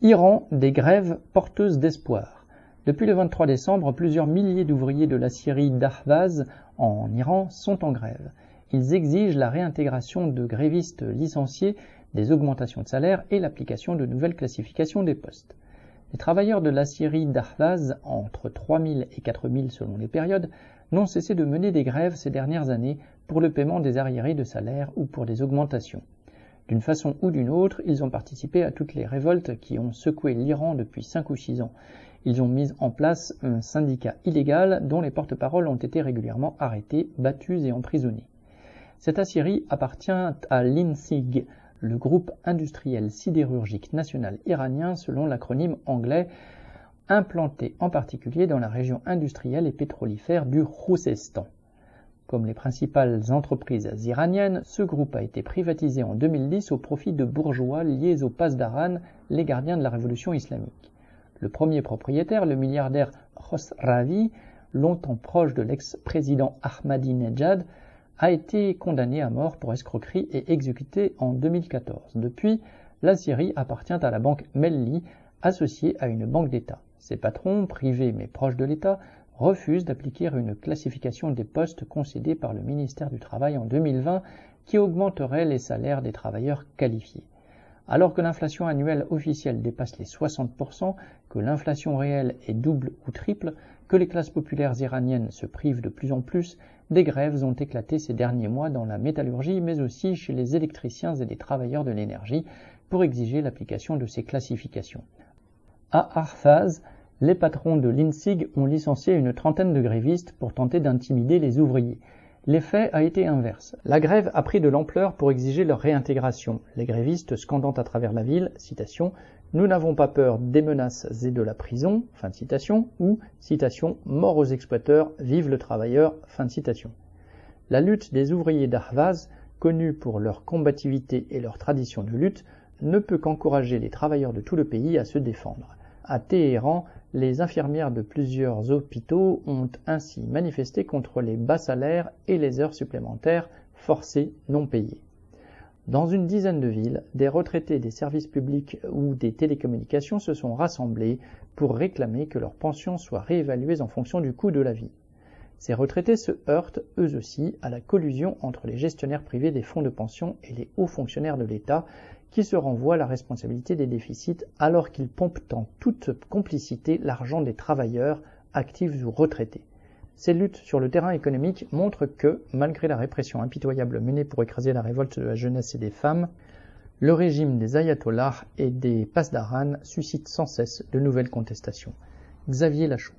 Iran, des grèves porteuses d'espoir. Depuis le 23 décembre, plusieurs milliers d'ouvriers de la Syrie d'Ahvaz, en Iran, sont en grève. Ils exigent la réintégration de grévistes licenciés, des augmentations de salaire et l'application de nouvelles classifications des postes. Les travailleurs de la Syrie d'Ahvaz, entre 3000 et 4000 selon les périodes, n'ont cessé de mener des grèves ces dernières années pour le paiement des arriérés de salaire ou pour des augmentations. D'une façon ou d'une autre, ils ont participé à toutes les révoltes qui ont secoué l'Iran depuis cinq ou six ans. Ils ont mis en place un syndicat illégal dont les porte-paroles ont été régulièrement arrêtés, battus et emprisonnés. Cette Assyrie appartient à l'INSIG, le groupe industriel sidérurgique national iranien selon l'acronyme anglais, implanté en particulier dans la région industrielle et pétrolifère du Khouzestan. Comme les principales entreprises iraniennes, ce groupe a été privatisé en 2010 au profit de bourgeois liés au Pasdaran, les gardiens de la révolution islamique. Le premier propriétaire, le milliardaire Khosravi, longtemps proche de l'ex-président Ahmadinejad, a été condamné à mort pour escroquerie et exécuté en 2014. Depuis, la Syrie appartient à la banque Melli, associée à une banque d'État. Ses patrons, privés mais proches de l'État, refuse d'appliquer une classification des postes concédée par le ministère du Travail en 2020 qui augmenterait les salaires des travailleurs qualifiés. Alors que l'inflation annuelle officielle dépasse les 60%, que l'inflation réelle est double ou triple, que les classes populaires iraniennes se privent de plus en plus, des grèves ont éclaté ces derniers mois dans la métallurgie, mais aussi chez les électriciens et les travailleurs de l'énergie, pour exiger l'application de ces classifications. À Arfaz, les patrons de l'INSIG ont licencié une trentaine de grévistes pour tenter d'intimider les ouvriers. L'effet a été inverse. La grève a pris de l'ampleur pour exiger leur réintégration, les grévistes scandant à travers la ville, citation, Nous n'avons pas peur des menaces et de la prison, fin de citation, ou, citation, Mort aux exploiteurs, vive le travailleur, fin de citation. La lutte des ouvriers d'Arvaz, connue pour leur combativité et leur tradition de lutte, ne peut qu'encourager les travailleurs de tout le pays à se défendre. À Téhéran, les infirmières de plusieurs hôpitaux ont ainsi manifesté contre les bas salaires et les heures supplémentaires forcées non payées. Dans une dizaine de villes, des retraités des services publics ou des télécommunications se sont rassemblés pour réclamer que leurs pensions soient réévaluées en fonction du coût de la vie. Ces retraités se heurtent, eux aussi, à la collusion entre les gestionnaires privés des fonds de pension et les hauts fonctionnaires de l'État qui se renvoie la responsabilité des déficits alors qu'ils pompent en toute complicité l'argent des travailleurs, actifs ou retraités. Ces luttes sur le terrain économique montrent que, malgré la répression impitoyable menée pour écraser la révolte de la jeunesse et des femmes, le régime des ayatollahs et des pasdaran suscite sans cesse de nouvelles contestations. Xavier Lachaud